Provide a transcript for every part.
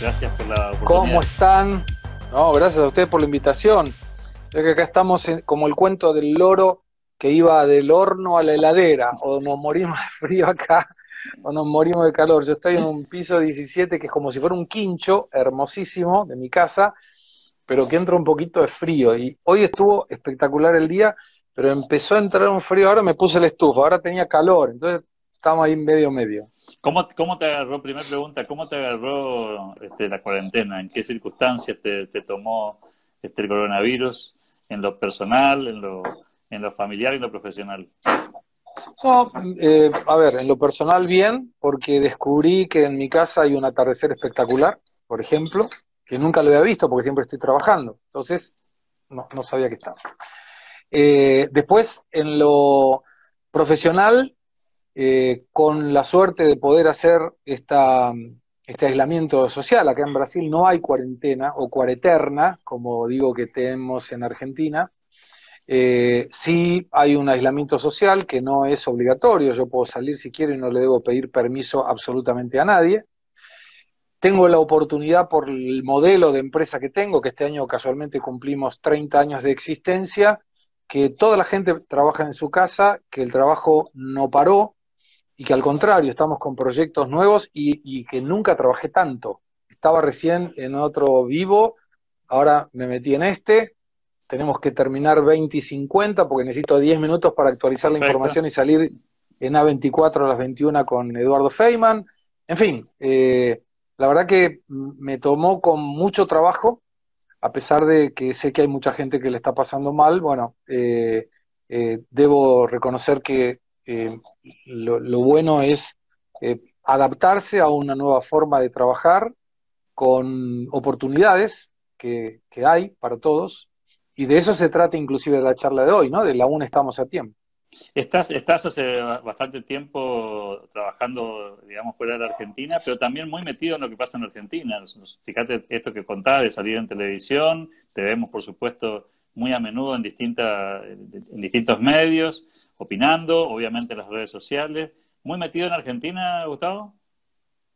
Gracias por la oportunidad. ¿Cómo están? No, gracias a ustedes por la invitación. Es que acá estamos como el cuento del loro que iba del horno a la heladera, o nos morimos de frío acá, o nos morimos de calor. Yo estoy en un piso 17 que es como si fuera un quincho hermosísimo de mi casa, pero que entra un poquito de frío. Y hoy estuvo espectacular el día, pero empezó a entrar un frío. Ahora me puse el estufa, ahora tenía calor, entonces estamos ahí medio medio. ¿Cómo, ¿Cómo, te agarró, primera pregunta, cómo te agarró este, la cuarentena? ¿En qué circunstancias te, tomó este, el coronavirus? ¿En lo personal, en lo, en lo familiar y en lo profesional? No, eh, a ver, en lo personal bien, porque descubrí que en mi casa hay un atardecer espectacular, por ejemplo, que nunca lo había visto porque siempre estoy trabajando. Entonces, no, no sabía que estaba. Eh, después, en lo profesional, eh, con la suerte de poder hacer esta, este aislamiento social. Acá en Brasil no hay cuarentena o cuareterna, como digo que tenemos en Argentina. Eh, sí hay un aislamiento social que no es obligatorio, yo puedo salir si quiero y no le debo pedir permiso absolutamente a nadie. Tengo la oportunidad por el modelo de empresa que tengo, que este año casualmente cumplimos 30 años de existencia, que toda la gente trabaja en su casa, que el trabajo no paró, y que al contrario, estamos con proyectos nuevos y, que nunca trabajé tanto. Estaba recién en otro vivo, ahora me metí en este, tenemos que terminar 20 y 50 porque necesito 10 minutos para actualizar la información y salir en A24 a las 21 con Eduardo Feynman. En fin, eh, la verdad que me tomó con mucho trabajo, a pesar de que sé que hay mucha gente que le está pasando mal, bueno, eh, eh, debo reconocer que eh, lo, bueno es eh, adaptarse a una nueva forma de trabajar con oportunidades que, hay para todos. Y de eso se trata inclusive la charla de hoy, ¿no? De la aún estamos a tiempo. Estás, estás hace bastante tiempo trabajando, digamos, fuera de la Argentina, pero también muy metido en lo que pasa en Argentina. Fíjate esto que contaba de salir en televisión, te vemos, por supuesto, muy a menudo en, en distintos medios opinando, obviamente en las redes sociales. ¿Muy metido en Argentina, Gustavo?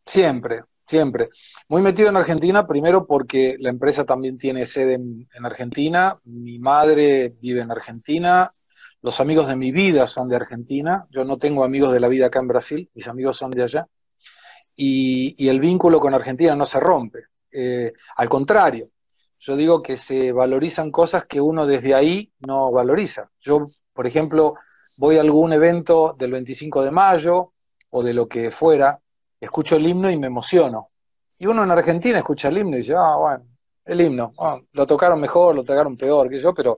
Siempre, siempre. Muy metido en Argentina, primero porque la empresa también tiene sede en, Argentina, mi madre vive en Argentina, los amigos de mi vida son de Argentina, yo no tengo amigos de la vida acá en Brasil, mis amigos son de allá, y, el vínculo con Argentina no se rompe. Eh, al contrario, yo digo que se valorizan cosas que uno desde ahí no valoriza. Yo, por ejemplo, voy a algún evento del 25 de mayo o de lo que fuera, escucho el himno y me emociono. Y uno en Argentina escucha el himno y dice, ah, bueno, el himno, ah, lo tocaron mejor, lo tocaron peor, que yo, pero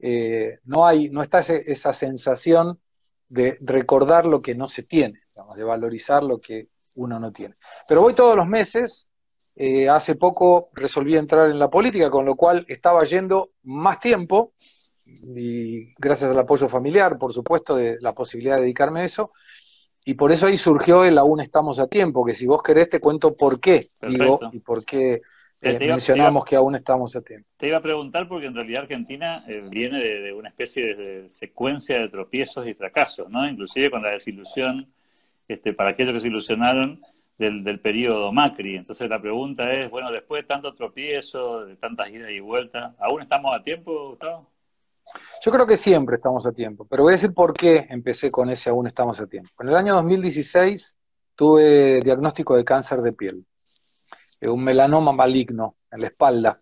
eh, no hay, no está esa sensación de recordar lo que no se tiene, de valorizar lo que uno no tiene. Pero voy todos los meses, eh, hace poco resolví entrar en la política, con lo cual estaba yendo más tiempo, y gracias al apoyo familiar, por supuesto, de la posibilidad de dedicarme a eso. Y por eso ahí surgió el aún estamos a tiempo, que si vos querés te cuento por qué digo y por qué eh, mencionamos que aún estamos a tiempo. Te iba a preguntar porque en realidad Argentina eh, viene de, una especie de, secuencia de tropiezos y fracasos, ¿no? Inclusive con la desilusión, este, para aquellos que se ilusionaron del, del periodo Macri. Entonces la pregunta es, bueno, después de tanto tropiezo, de tantas idas y vueltas, ¿aún estamos a tiempo, Gustavo? Yo creo que siempre estamos a tiempo, pero voy a decir por qué empecé con ese aún estamos a tiempo. En el año 2016 tuve diagnóstico de cáncer de piel, un melanoma maligno en la espalda.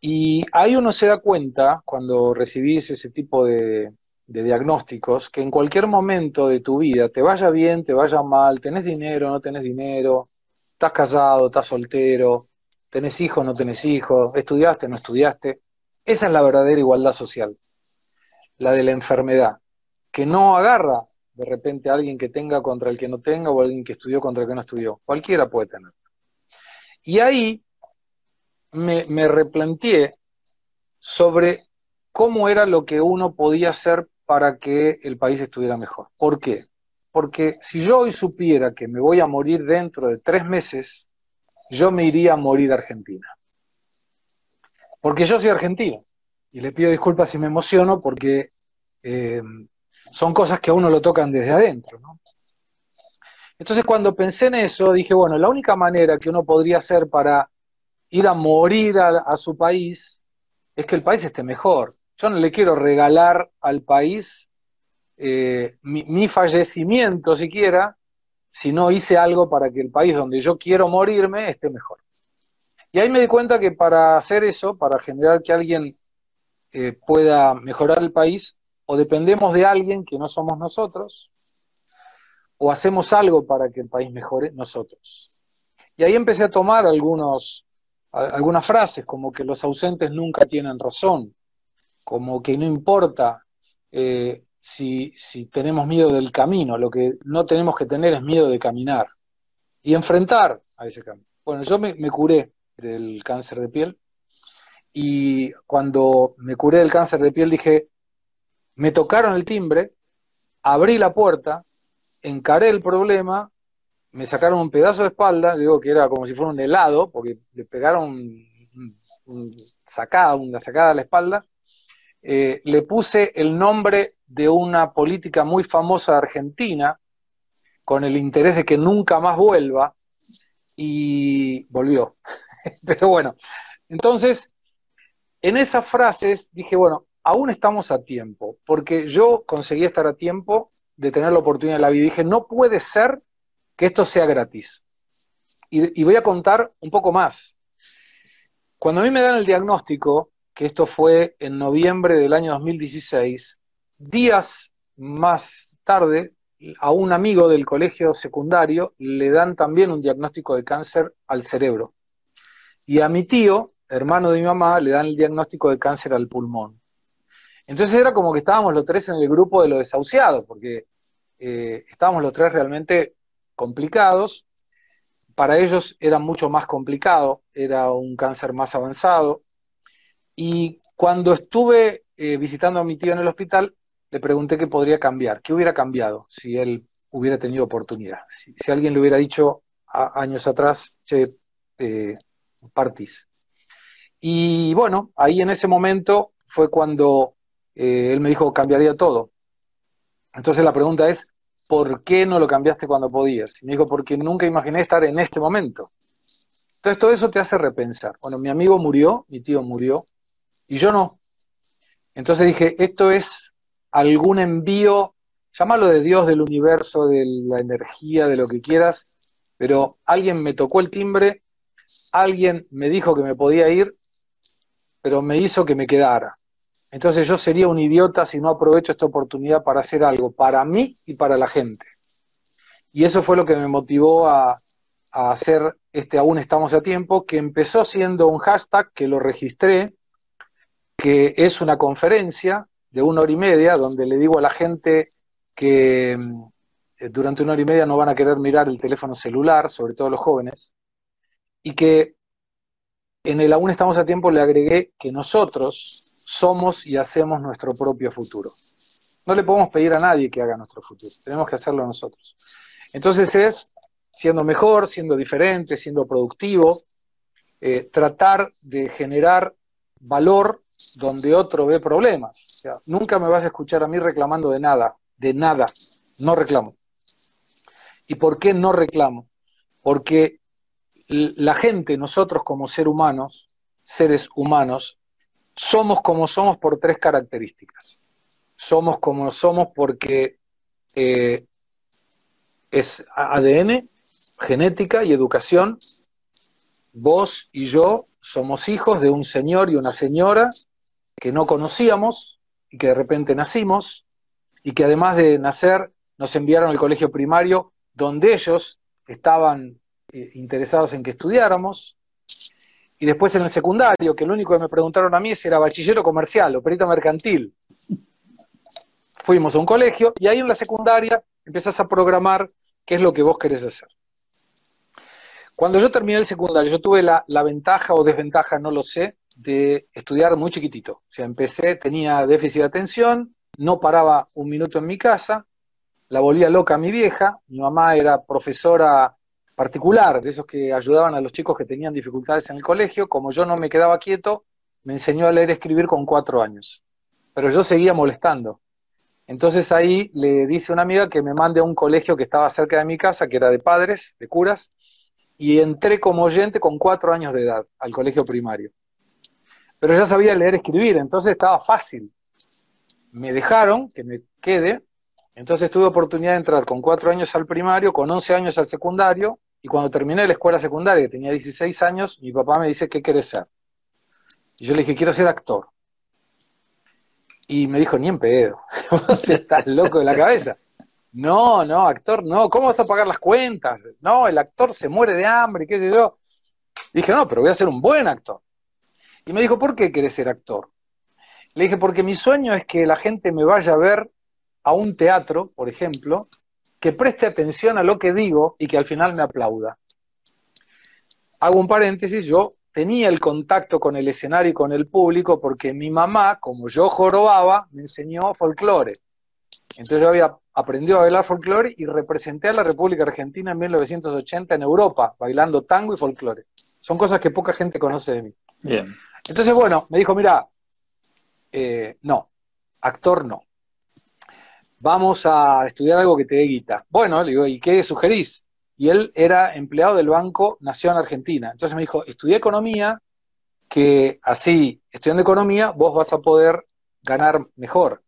Y ahí uno se da cuenta, cuando recibís ese tipo de, diagnósticos, que en cualquier momento de tu vida, te vaya bien, te vaya mal, tenés dinero, no tenés dinero, estás casado, estás soltero, tenés hijos, no tenés hijos, estudiaste, no estudiaste, esa es la verdadera igualdad social la de la enfermedad, que no agarra de repente a alguien que tenga contra el que no tenga o alguien que estudió contra el que no estudió. Cualquiera puede tener. Y ahí me, me replanteé sobre cómo era lo que uno podía hacer para que el país estuviera mejor. ¿Por qué? Porque si yo hoy supiera que me voy a morir dentro de tres meses, yo me iría a morir a Argentina. Porque yo soy argentino y le pido disculpas si me emociono porque eh, son cosas que a uno lo tocan desde adentro. Entonces cuando pensé en eso, dije, bueno, la única manera que uno podría hacer para ir a morir a, su país es que el país esté mejor. Yo no le quiero regalar al país eh, mi, mi, fallecimiento siquiera, si no hice algo para que el país donde yo quiero morirme esté mejor. Y ahí me di cuenta que para hacer eso, para generar que alguien eh, pueda mejorar el país, o dependemos de alguien que no somos nosotros, o hacemos algo para que el país mejore nosotros. Y ahí empecé a tomar algunos, algunas frases, como que los ausentes nunca tienen razón, como que no importa eh, si, si tenemos miedo del camino, lo que no tenemos que tener es miedo de caminar y enfrentar a ese camino. Bueno, yo me, me curé del cáncer de piel y cuando me curé del cáncer de piel dije, me tocaron el timbre, abrí la puerta, encaré el problema, me sacaron un pedazo de espalda, digo que era como si fuera un helado, porque le pegaron sacada, una sacada a la espalda, eh, le puse el nombre de una política muy famosa de Argentina, con el interés de que nunca más vuelva, y volvió. Pero bueno, entonces, en esas frases dije, bueno, aún estamos a tiempo, porque yo conseguí estar a tiempo de tener la oportunidad de la vida. Y dije, no puede ser que esto sea gratis. Y, voy a contar un poco más. Cuando a mí me dan el diagnóstico, que esto fue en noviembre del año 2016, días más tarde, a un amigo del colegio secundario le dan también un diagnóstico de cáncer al cerebro. Y a mi tío, hermano de mi mamá, le dan el diagnóstico de cáncer al pulmón. Entonces era como que estábamos los tres en el grupo de los desahuciados, porque eh, estábamos los tres realmente complicados. Para ellos era mucho más complicado, era un cáncer más avanzado. Y cuando estuve eh, visitando a mi tío en el hospital, le pregunté qué podría cambiar, qué hubiera cambiado si él hubiera tenido oportunidad. Si, alguien le hubiera dicho años atrás, che, eh, partís. Y bueno, ahí en ese momento fue cuando eh, él me dijo cambiaría todo. Entonces la pregunta es, ¿por qué no lo cambiaste cuando podías? Y me dijo, porque nunca imaginé estar en este momento. Entonces todo eso te hace repensar. Bueno, mi amigo murió, mi tío murió, y yo no. Entonces dije, esto es algún envío, llámalo de Dios, del universo, de la energía, de lo que quieras, pero alguien me tocó el timbre, alguien me dijo que me podía ir, pero me hizo que me quedara. Entonces yo sería un idiota si no aprovecho esta oportunidad para hacer algo para mí y para la gente. Y eso fue lo que me motivó a, hacer este Aún estamos a tiempo, que empezó siendo un hashtag que lo registré, que es una conferencia de una hora y media donde le digo a la gente que mm, durante una hora y media no van a querer mirar el teléfono celular, sobre todo los jóvenes, y que en el Aún estamos a tiempo le agregué que nosotros, somos y hacemos nuestro propio futuro. No le podemos pedir a nadie que haga nuestro futuro, tenemos que hacerlo nosotros. Entonces es siendo mejor, siendo diferente, siendo productivo, eh, tratar de generar valor donde otro ve problemas. Nunca me vas a escuchar a mí reclamando de nada, de nada, no reclamo. ¿Y por qué no reclamo? Porque la gente, nosotros como seres humanos, seres humanos, somos como somos por tres características. Somos como somos porque eh, es ADN, genética y educación. Vos y yo somos hijos de un señor y una señora que no conocíamos y que de repente nacimos y que además de nacer nos enviaron al colegio primario donde ellos estaban eh, interesados en que estudiáramos y después en el secundario, que lo único que me preguntaron a mí es si era bachillero comercial o perito mercantil. Fuimos a un colegio y ahí en la secundaria empezás a programar qué es lo que vos querés hacer. Cuando yo terminé el secundario, yo tuve la, la ventaja o desventaja, no lo sé, de estudiar muy chiquitito. O sea, empecé, tenía déficit de atención, no paraba un minuto en mi casa, la volvía loca a mi vieja, mi mamá era profesora particular, de esos que ayudaban a los chicos que tenían dificultades en el colegio, como yo no me quedaba quieto, me enseñó a leer y escribir con cuatro años. Pero yo seguía molestando. Entonces ahí le dice una amiga que me mande a un colegio que estaba cerca de mi casa, que era de padres, de curas, y entré como oyente con cuatro años de edad al colegio primario. Pero ya sabía leer y escribir, entonces estaba fácil. Me dejaron que me quede, entonces tuve oportunidad de entrar con cuatro años al primario, con once años al secundario, y cuando terminé la escuela secundaria, tenía 16 años, mi papá me dice, ¿qué quieres ser? Y yo le dije, quiero ser actor. Y me dijo, ni en pedo, vos estás loco de la cabeza. No, no, actor, no, ¿cómo vas a pagar las cuentas? No, el actor se muere de hambre, qué sé yo. dije, no, pero voy a ser un buen actor. Y me dijo, ¿por qué querés ser actor? Le dije, porque mi sueño es que la gente me vaya a ver a un teatro, por ejemplo, que preste atención a lo que digo y que al final me aplauda. Hago un paréntesis, yo tenía el contacto con el escenario y con el público porque mi mamá, como yo jorobaba, me enseñó folclore. Entonces yo había aprendido a bailar folclore y representé a la República Argentina en 1980 en Europa, bailando tango y folclore. Son cosas que poca gente conoce de mí. Bien. Entonces, bueno, me dijo, mira, eh, no, actor no. Vamos a estudiar algo que te dé guita. Bueno, le digo, ¿y qué sugerís? Y él era empleado del Banco Nación Argentina. Entonces me dijo, estudié economía, que así, estudiando economía, vos vas a poder ganar mejor.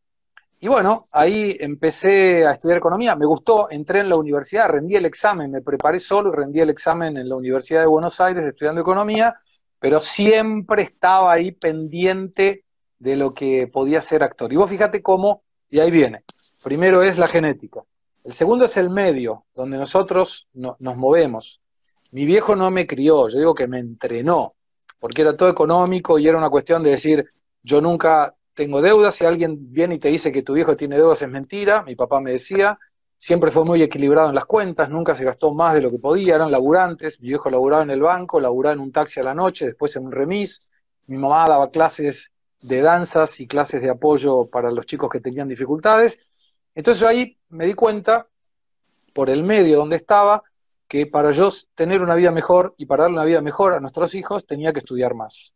Y bueno, ahí empecé a estudiar economía, me gustó, entré en la universidad, rendí el examen, me preparé solo y rendí el examen en la Universidad de Buenos Aires estudiando economía, pero siempre estaba ahí pendiente de lo que podía ser actor. Y vos fíjate cómo, y ahí viene, primero es la genética, el segundo es el medio, donde nosotros nos movemos. Mi viejo no me crió, yo digo que me entrenó, porque era todo económico y era una cuestión de decir, yo nunca tengo deudas, si alguien viene y te dice que tu viejo tiene deudas es mentira, mi papá me decía, siempre fue muy equilibrado en las cuentas, nunca se gastó más de lo que podía, eran laburantes, mi viejo laburaba en el banco, laburaba en un taxi a la noche, después en un remis, mi mamá daba clases de danzas y clases de apoyo para los chicos que tenían dificultades, entonces ahí me di cuenta, por el medio donde estaba, que para yo tener una vida mejor y para darle una vida mejor a nuestros hijos tenía que estudiar más.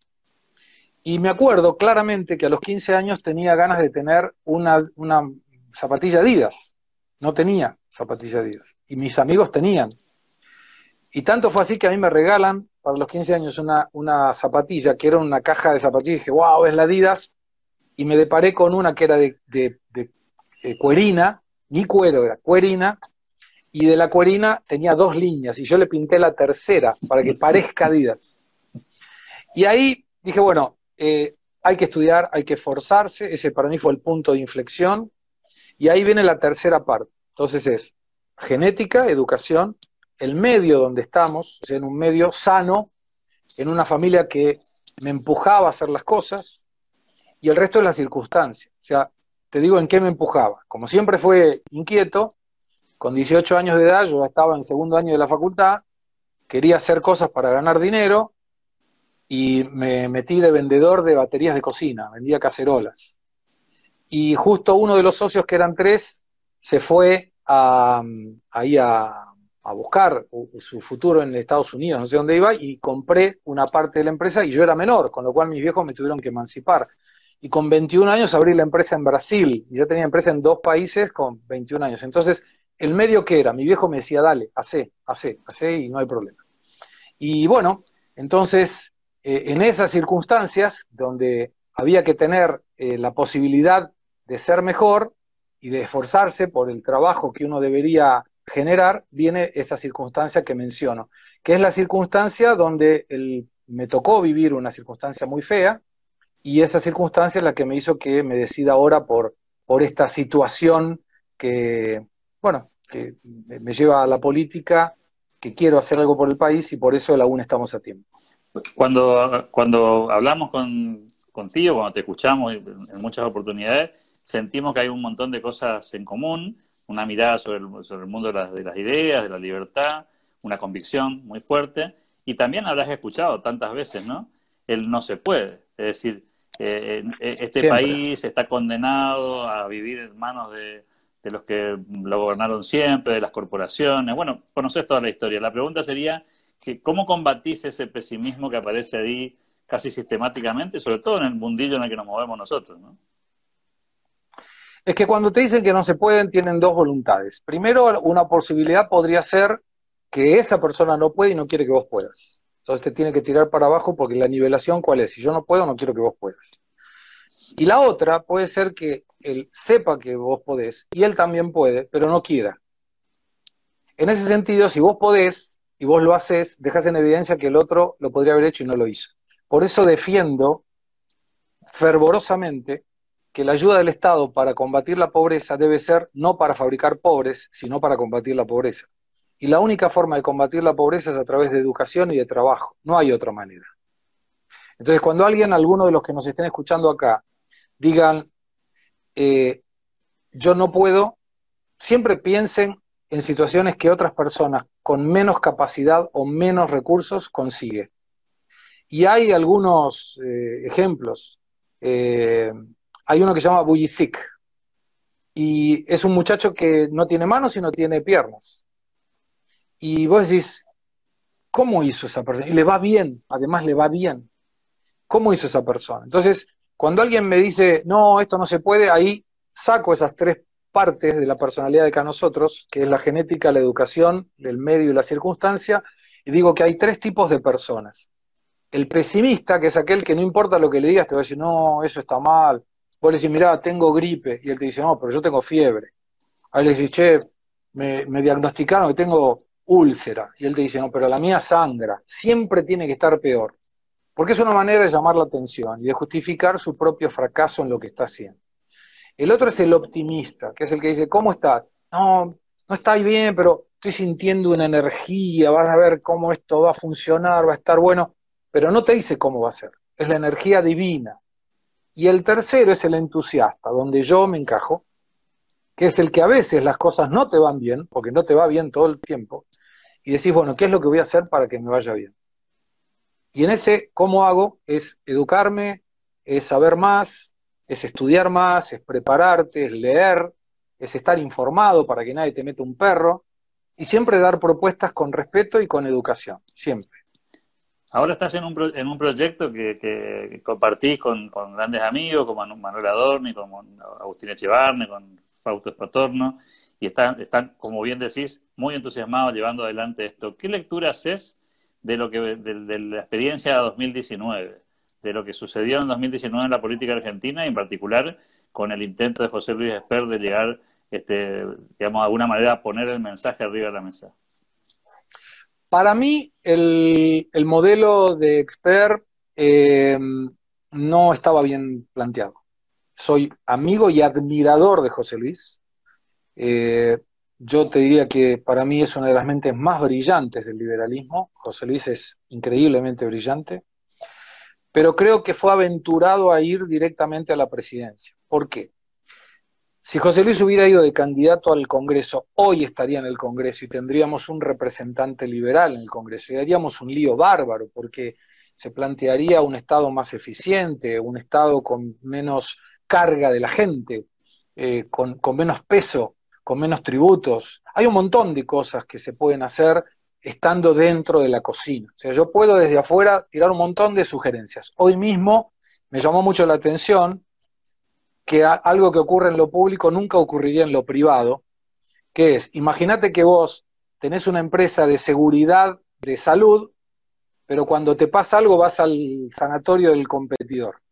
Y me acuerdo claramente que a los 15 años tenía ganas de tener una, una zapatilla Adidas. No tenía zapatilla Adidas. Y mis amigos tenían. Y tanto fue así que a mí me regalan para los 15 años una, una zapatilla, que era una caja de zapatillas. Y dije, wow, es la Adidas. Y me deparé con una que era de, eh, cuerina, ni cuero era, cuerina, y de la cuerina tenía dos líneas, y yo le pinté la tercera para que parezca Adidas. Y ahí dije, bueno, eh, hay que estudiar, hay que esforzarse, ese para mí fue el punto de inflexión, y ahí viene la tercera parte. Entonces es genética, educación, el medio donde estamos, en un medio sano, en una familia que me empujaba a hacer las cosas, y el resto es la circunstancia. O sea, te digo en qué me empujaba. Como siempre fue inquieto, con 18 años de edad, yo ya estaba en segundo año de la facultad, quería hacer cosas para ganar dinero y me metí de vendedor de baterías de cocina, vendía cacerolas. Y justo uno de los socios, que eran tres, se fue a, ahí a, a buscar su futuro en Estados Unidos, no sé dónde iba, y compré una parte de la empresa y yo era menor, con lo cual mis viejos me tuvieron que emancipar y con 21 años abrí la empresa en Brasil. Y ya tenía empresa en dos países con 21 años. Entonces, el medio que era, mi viejo me decía, dale, hace, hace, hace y no hay problema. Y bueno, entonces, eh, en esas circunstancias donde había que tener eh, la posibilidad de ser mejor y de esforzarse por el trabajo que uno debería generar, viene esa circunstancia que menciono, que es la circunstancia donde me tocó vivir una circunstancia muy fea, y esa circunstancia es la que me hizo que me decida ahora por, por esta situación que, bueno, que me lleva a la política, que quiero hacer algo por el país y por eso aún estamos a tiempo. Cuando, cuando hablamos con, contigo, cuando te escuchamos en muchas oportunidades, sentimos que hay un montón de cosas en común, una mirada sobre el, sobre el mundo de las, de las ideas, de la libertad, una convicción muy fuerte, y también habrás escuchado tantas veces, ¿no? El no se puede. Es decir, eh, este país está condenado a vivir en manos de, los que lo gobernaron siempre, de las corporaciones. Bueno, conoces toda la historia. La pregunta sería, que, ¿cómo combatís ese pesimismo que aparece ahí casi sistemáticamente, sobre todo en el mundillo en el que nos movemos nosotros? ¿no? Es que cuando te dicen que no se pueden, tienen dos voluntades. Primero, una posibilidad podría ser que esa persona no puede y no quiere que vos puedas. Entonces te tiene que tirar para abajo porque la nivelación, ¿cuál es? Si yo no puedo, no quiero que vos puedas. Y la otra puede ser que él sepa que vos podés y él también puede, pero no quiera. En ese sentido, si vos podés y vos lo haces, dejas en evidencia que el otro lo podría haber hecho y no lo hizo. Por eso defiendo fervorosamente que la ayuda del Estado para combatir la pobreza debe ser no para fabricar pobres, sino para combatir la pobreza. Y la única forma de combatir la pobreza es a través de educación y de trabajo. No hay otra manera. Entonces, cuando alguien, alguno de los que nos estén escuchando acá, digan, eh, yo no puedo, siempre piensen en situaciones que otras personas con menos capacidad o menos recursos consiguen. Y hay algunos eh, ejemplos. Eh, hay uno que se llama Bujicic, y es un muchacho que no tiene manos y no tiene piernas. Y vos decís, ¿cómo hizo esa persona? Y le va bien, además le va bien. ¿Cómo hizo esa persona? Entonces, cuando alguien me dice, no, esto no se puede, ahí saco esas tres partes de la personalidad de cada nosotros, que es la genética, la educación, el medio y la circunstancia, y digo que hay tres tipos de personas. El pesimista, que es aquel que no importa lo que le digas, te va a decir, no, eso está mal. Vos le decís, mirá, tengo gripe, y él te dice, no, pero yo tengo fiebre. Ahí le decís, che, me, me diagnosticaron que tengo úlcera, y él te dice, no, pero la mía sangra, siempre tiene que estar peor. Porque es una manera de llamar la atención y de justificar su propio fracaso en lo que está haciendo. El otro es el optimista, que es el que dice, ¿cómo está? No, no está bien, pero estoy sintiendo una energía, vas a ver cómo esto va a funcionar, va a estar bueno, pero no te dice cómo va a ser, es la energía divina. Y el tercero es el entusiasta, donde yo me encajo, que es el que a veces las cosas no te van bien, porque no te va bien todo el tiempo, y decís, bueno, ¿qué es lo que voy a hacer para que me vaya bien? Y en ese, ¿cómo hago? Es educarme, es saber más, es estudiar más, es prepararte, es leer, es estar informado para que nadie te meta un perro y siempre dar propuestas con respeto y con educación, siempre. Ahora estás en un, en un proyecto que, compartís con, grandes amigos como Manuel Adorni, como Agustín Echevarne, con Fausto Espatorno, y están, están, como bien decís, muy entusiasmados llevando adelante esto. ¿Qué lectura haces de, lo que, de la experiencia 2019? de lo que sucedió en 2019 en la política argentina y en particular con el intento de José Luis Esper de llegar, este, digamos, de alguna manera a poner el mensaje arriba de la mesa. Para mí, el, modelo de Expert eh, no estaba bien planteado. Soy amigo y admirador de José Luis. Eh, yo te diría que para mí es una de las mentes más brillantes del liberalismo. José Luis es increíblemente brillante pero creo que fue aventurado a ir directamente a la presidencia. ¿Por qué? Si José Luis hubiera ido de candidato al Congreso, hoy estaría en el Congreso y tendríamos un representante liberal en el Congreso y haríamos un lío bárbaro porque se plantearía un Estado más eficiente, un Estado con menos carga de la gente, eh, con, con menos peso, con menos tributos. Hay un montón de cosas que se pueden hacer estando dentro de la cocina. O sea, yo puedo desde afuera tirar un montón de sugerencias. Hoy mismo me llamó mucho la atención que algo que ocurre en lo público nunca ocurriría en lo privado, que es, imagínate que vos tenés una empresa de seguridad de salud, pero cuando te pasa algo vas al sanatorio del competidor.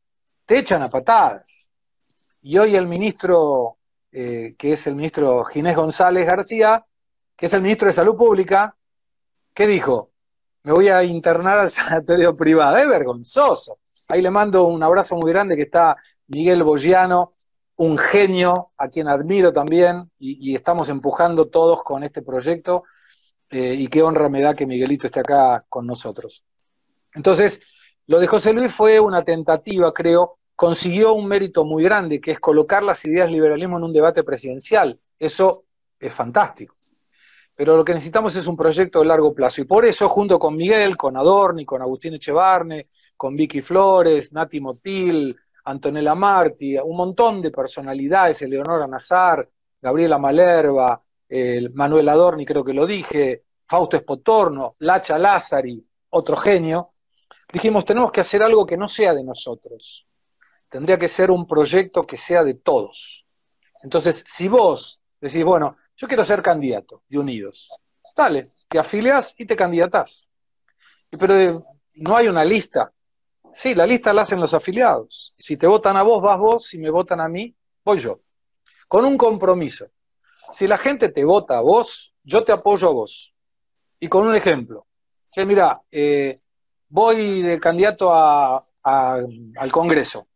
Te echan a patadas. Y hoy el ministro, eh, que es el ministro Ginés González García, que es el ministro de Salud Pública, ¿Qué dijo? Me voy a internar al sanatorio privado. Es vergonzoso. Ahí le mando un abrazo muy grande que está Miguel Bogiano, un genio a quien admiro también y, estamos empujando todos con este proyecto eh, y qué honra me da que Miguelito esté acá con nosotros. Entonces, lo de José Luis fue una tentativa, creo, consiguió un mérito muy grande, que es colocar las ideas del liberalismo en un debate presidencial. Eso es fantástico pero lo que necesitamos es un proyecto de largo plazo. Y por eso, junto con Miguel, con Adorni, con Agustín Echevarne, con Vicky Flores, Nati Motil, Antonella Marti, un montón de personalidades, Eleonora Nazar, Gabriela Malerva, Manuel Adorni, creo que lo dije, Fausto Espotorno, Lacha Lázari, otro genio, dijimos, tenemos que hacer algo que no sea de nosotros. Tendría que ser un proyecto que sea de todos. Entonces, si vos decís, bueno, yo quiero ser candidato de Unidos, dale, te afilias y te candidatás. Pero eh, no hay una lista. Sí, la lista la hacen los afiliados. Si te votan a vos, vas vos. Si me votan a mí, voy yo. Con un compromiso. Si la gente te vota a vos, yo te apoyo a vos. Y con un ejemplo. Que mira, eh, voy de candidato al Congreso.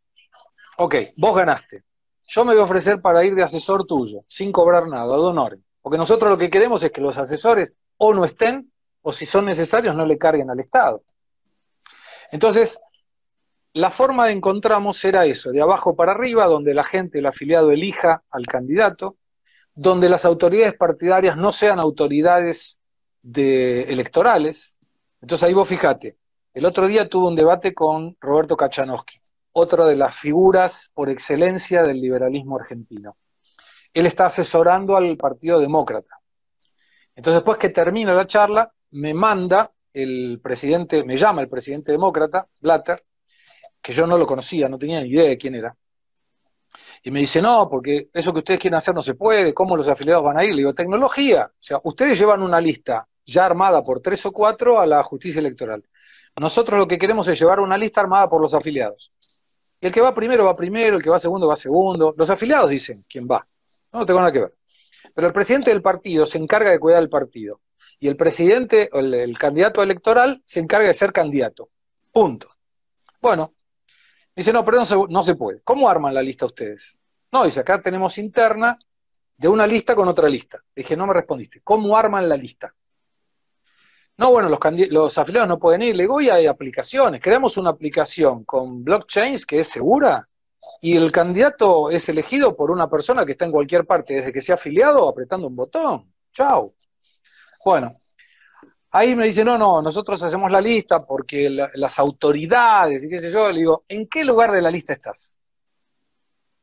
Ok, vos ganaste. Yo me voy a ofrecer para ir de asesor tuyo, sin cobrar nada, de honor. Porque nosotros lo que queremos es que los asesores o no estén, o si son necesarios, no le carguen al Estado. Entonces, la forma de encontramos era eso, de abajo para arriba, donde la gente, el afiliado, elija al candidato, donde las autoridades partidarias no sean autoridades de, electorales. Entonces ahí vos fíjate, el otro día tuve un debate con Roberto Kachanowski, otra de las figuras por excelencia del liberalismo argentino. Él está asesorando al Partido Demócrata. Entonces después que termina la charla, me manda el presidente, me llama el presidente demócrata, Blatter, que yo no lo conocía, no tenía ni idea de quién era. Y me dice, no, porque eso que ustedes quieren hacer no se puede, ¿cómo los afiliados van a ir? Le digo, tecnología. O sea, ustedes llevan una lista ya armada por tres o cuatro a la justicia electoral. Nosotros lo que queremos es llevar una lista armada por los afiliados. El que va primero va primero, el que va segundo va segundo. Los afiliados dicen quién va. No, tengo nada que ver. Pero el presidente del partido se encarga de cuidar el partido y el presidente, o el, candidato electoral, se encarga de ser candidato. Punto. Bueno, dice, no, pero no se, no se puede. ¿Cómo arman la lista ustedes? No, dice, acá tenemos interna de una lista con otra lista. dije, no me respondiste. ¿Cómo arman la lista? No, bueno, los, afiliados no pueden ir. Le digo, y hay aplicaciones. Creamos una aplicación con blockchains que es segura y el candidato es elegido por una persona que está en cualquier parte, desde que sea afiliado, apretando un botón. Chao. Bueno, ahí me dice, no, no, nosotros hacemos la lista porque las autoridades y qué sé yo, le digo, ¿en qué lugar de la lista estás?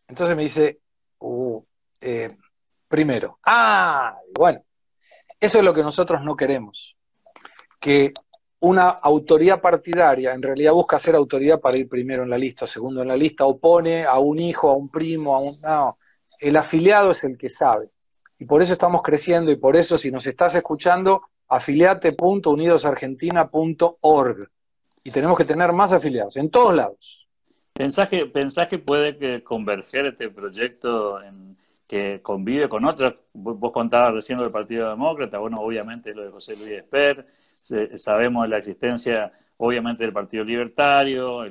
Entonces me dice, uh, eh, primero, ah, bueno, eso es lo que nosotros no queremos, que una autoridad partidaria en realidad busca ser autoridad para ir primero en la lista, segundo en la lista, opone a un hijo, a un primo, a un... No, el afiliado es el que sabe y por eso estamos creciendo y por eso si nos estás escuchando, afiliate.unidosargentina.org. Y tenemos que tener más afiliados en todos lados. ¿Pensás que, pensás que puede converger este proyecto que convive con otros? Vos contabas recién del Partido Demócrata, bueno, obviamente lo de José Luis Esper, sabemos de la existencia, obviamente, del Partido Libertario,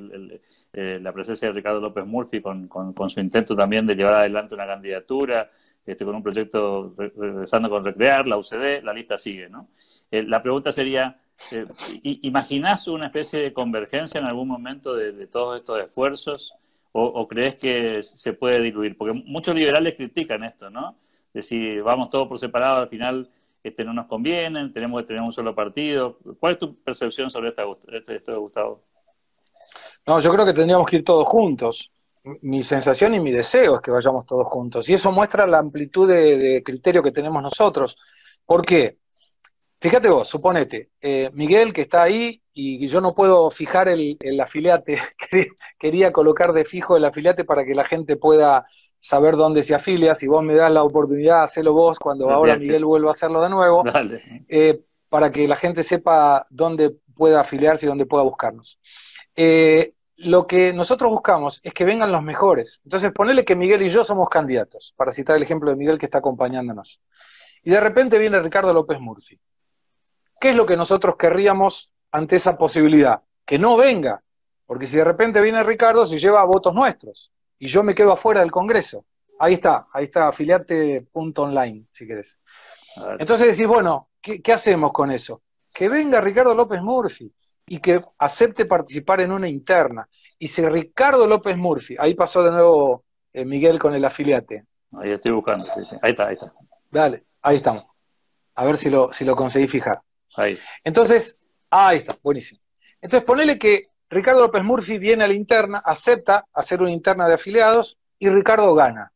eh, la presencia de Ricardo López Murphy con, su intento también de llevar adelante una candidatura, este, con un proyecto regresando con Recrear, la UCD, la lista sigue, ¿no? Eh, la pregunta sería, eh, ¿imaginás una especie de convergencia en algún momento de, todos estos esfuerzos o, crees que se puede diluir? Porque muchos liberales critican esto, ¿no? Decir, vamos todos por separado, al final este no nos conviene, tenemos que tener un solo partido. ¿Cuál es tu percepción sobre esto, Gustavo? No, yo creo que tendríamos que ir todos juntos mi sensación y mi deseo es que vayamos todos juntos. Y eso muestra la amplitud de, criterio que tenemos nosotros. ¿Por qué? Fíjate vos, suponete, eh, Miguel que está ahí y yo no puedo fijar el, afiliate, quería colocar de fijo el afiliate para que la gente pueda saber dónde se afilia, si vos me das la oportunidad, hacelo vos cuando ahora Miguel vuelva a hacerlo de nuevo, eh, para que la gente sepa dónde pueda afiliarse y dónde pueda buscarnos. Eh, lo que nosotros buscamos es que vengan los mejores. Entonces, ponele que Miguel y yo somos candidatos, para citar el ejemplo de Miguel que está acompañándonos. Y de repente viene Ricardo López Murphy. ¿Qué es lo que nosotros querríamos ante esa posibilidad? Que no venga, porque si de repente viene Ricardo, se lleva votos nuestros y yo me quedo afuera del Congreso. Ahí está, ahí está, afiliate.online, si querés. Entonces decís, bueno, ¿qué hacemos con eso? Que venga Ricardo López Murphy y que acepte participar en una interna. Y si Ricardo López Murphy, ahí pasó de nuevo eh, Miguel con el afiliate. Ahí estoy buscando, sí, sí. Ahí está, ahí está. Dale, ahí estamos. A ver si lo, si lo conseguí fijar. Ahí. Entonces, ahí está, buenísimo. Entonces, ponele que Ricardo López Murphy viene a la interna, acepta hacer una interna de afiliados y Ricardo gana.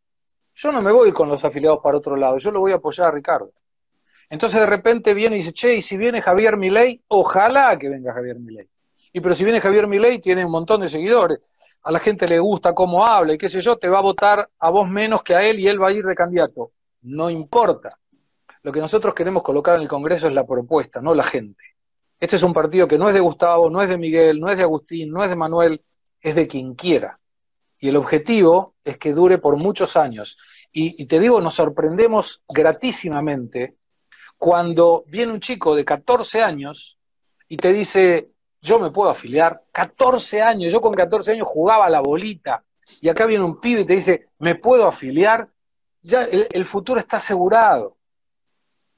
Yo no me voy con los afiliados para otro lado, yo lo voy a apoyar a Ricardo. Entonces de repente viene y dice, che, y si viene Javier Milei, ojalá que venga Javier Milei. Y pero si viene Javier Milei, tiene un montón de seguidores. a la gente le gusta cómo habla y qué sé yo, te va a votar a vos menos que a él y él va a ir de candidato. No importa. Lo que nosotros queremos colocar en el Congreso es la propuesta, no la gente. Este es un partido que no es de Gustavo, no es de Miguel, no es de Agustín, no es de Manuel, es de quien quiera. Y el objetivo es que dure por muchos años. Y, te digo, nos sorprendemos gratísimamente cuando viene un chico de 14 años y te dice, yo me puedo afiliar, 14 años, yo con 14 años jugaba la bolita, y acá viene un pibe y te dice, me puedo afiliar, ya el, futuro está asegurado.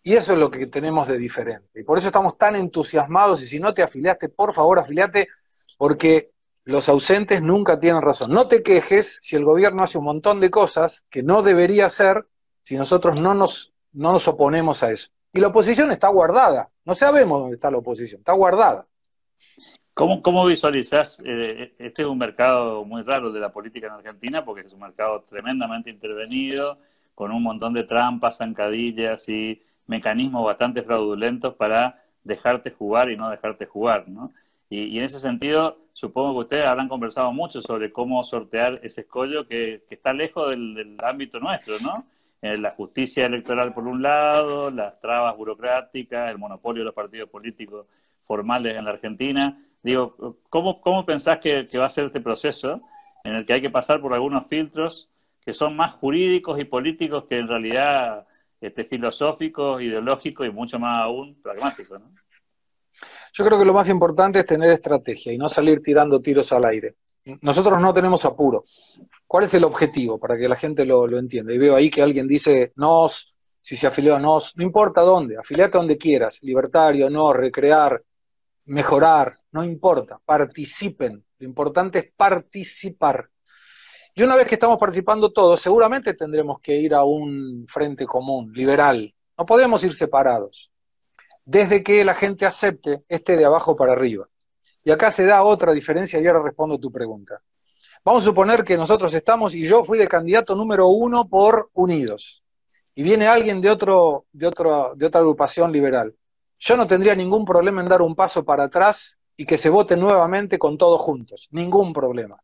Y eso es lo que tenemos de diferente. Y por eso estamos tan entusiasmados, y si no te afiliaste, por favor, afiliate, porque los ausentes nunca tienen razón. No te quejes si el gobierno hace un montón de cosas que no debería hacer si nosotros no nos, no nos oponemos a eso. Y la oposición está guardada. No sabemos dónde está la oposición, está guardada. ¿Cómo, cómo visualizás? Eh, este es un mercado muy raro de la política en Argentina porque es un mercado tremendamente intervenido, con un montón de trampas, zancadillas y mecanismos bastante fraudulentos para dejarte jugar y no dejarte jugar, ¿no? Y, en ese sentido, supongo que ustedes habrán conversado mucho sobre cómo sortear ese escollo que, está lejos del, ámbito nuestro, ¿no? Eh, la justicia electoral por un lado, las trabas burocráticas, el monopolio de los partidos políticos formales en la Argentina. Digo, ¿cómo, cómo pensás que, va a ser este proceso en el que hay que pasar por algunos filtros que son más jurídicos y políticos que en realidad este, filosóficos, ideológicos y mucho más aún pragmáticos? Yo creo que lo más importante es tener estrategia y no salir tirando tiros al aire. Nosotros no tenemos apuro. ¿Cuál es el objetivo? Para que la gente lo, lo entienda. Y veo ahí que alguien dice, nos, si se afilió a nos, no importa dónde, afiliate donde quieras, libertario, no, recrear, mejorar, no importa, participen. Lo importante es participar. Y una vez que estamos participando todos, seguramente tendremos que ir a un frente común, liberal. No podemos ir separados. Desde que la gente acepte este de abajo para arriba. Y acá se da otra diferencia y ahora respondo tu pregunta. Vamos a suponer que nosotros estamos y yo fui de candidato número uno por Unidos. Y viene alguien de, otro, de, otro, de otra agrupación liberal yo no tendría ningún problema en dar un paso para atrás y que se vote nuevamente con todos juntos. Ningún problema.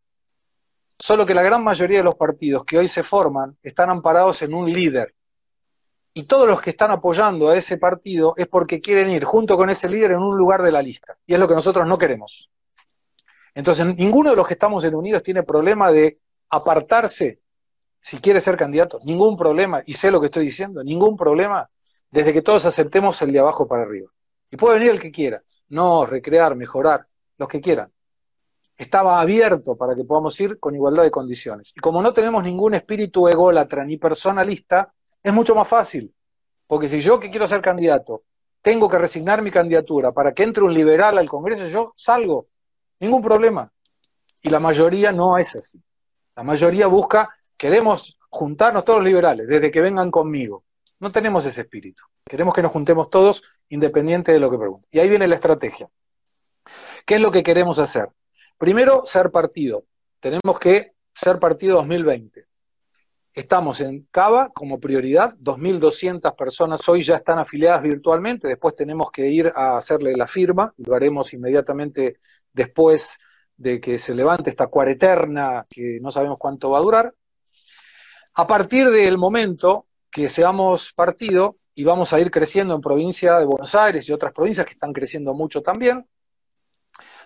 Solo que la gran mayoría de los partidos que hoy se forman están amparados en un líder. Y todos los que están apoyando a ese partido es porque quieren ir junto con ese líder en un lugar de la lista. Y es lo que nosotros no queremos. Entonces, ninguno de los que estamos en Unidos tiene problema de apartarse si quiere ser candidato. Ningún problema. Y sé lo que estoy diciendo. Ningún problema desde que todos aceptemos el de abajo para arriba. Y puede venir el que quiera, no, recrear, mejorar, los que quieran. Estaba abierto para que podamos ir con igualdad de condiciones. Y como no tenemos ningún espíritu ególatra ni personalista, es mucho más fácil. Porque si yo que quiero ser candidato tengo que resignar mi candidatura para que entre un liberal al Congreso, yo salgo. Ningún problema. Y la mayoría no es así. La mayoría busca, queremos juntarnos todos los liberales, desde que vengan conmigo. No tenemos ese espíritu. Queremos que nos juntemos todos independiente de lo que pregunten. Y ahí viene la estrategia. ¿Qué es lo que queremos hacer? Primero, ser partido. Tenemos que ser partido 2020. Estamos en Cava como prioridad, 2.200 personas hoy ya están afiliadas virtualmente, después tenemos que ir a hacerle la firma, lo haremos inmediatamente después de que se levante esta cuareterna que no sabemos cuánto va a durar. A partir del momento que seamos partido y vamos a ir creciendo en provincia de Buenos Aires y otras provincias que están creciendo mucho también.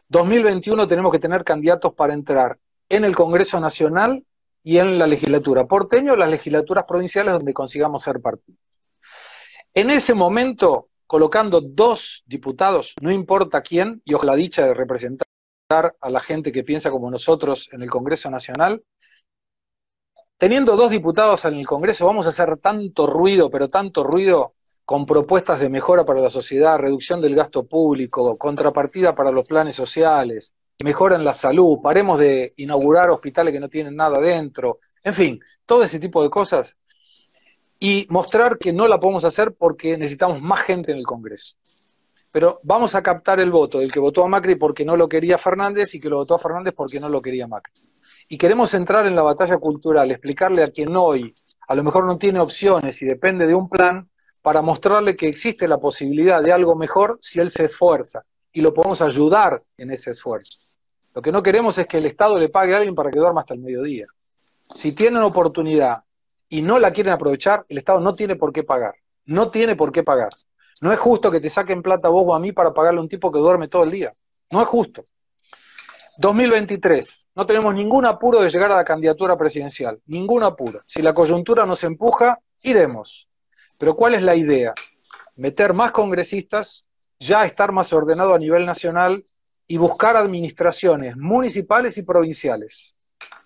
2021 tenemos que tener candidatos para entrar en el Congreso Nacional y en la legislatura porteño, las legislaturas provinciales donde consigamos ser partido. En ese momento, colocando dos diputados, no importa quién, y ojalá dicha de representar a la gente que piensa como nosotros en el Congreso Nacional, teniendo dos diputados en el Congreso, vamos a hacer tanto ruido, pero tanto ruido con propuestas de mejora para la sociedad, reducción del gasto público, contrapartida para los planes sociales, mejora en la salud, paremos de inaugurar hospitales que no tienen nada dentro, en fin, todo ese tipo de cosas, y mostrar que no la podemos hacer porque necesitamos más gente en el Congreso. Pero vamos a captar el voto del que votó a Macri porque no lo quería Fernández y que lo votó a Fernández porque no lo quería Macri y queremos entrar en la batalla cultural, explicarle a quien hoy a lo mejor no tiene opciones y depende de un plan, para mostrarle que existe la posibilidad de algo mejor si él se esfuerza y lo podemos ayudar en ese esfuerzo. Lo que no queremos es que el Estado le pague a alguien para que duerma hasta el mediodía. Si tienen oportunidad y no la quieren aprovechar, el Estado no tiene por qué pagar. No tiene por qué pagar. No es justo que te saquen plata a vos o a mí para pagarle a un tipo que duerme todo el día. No es justo. 2023. No tenemos ningún apuro de llegar a la candidatura presidencial. Ningún apuro. Si la coyuntura nos empuja, iremos. Pero ¿cuál es la idea? Meter más congresistas, ya estar más ordenado a nivel nacional y buscar administraciones municipales y provinciales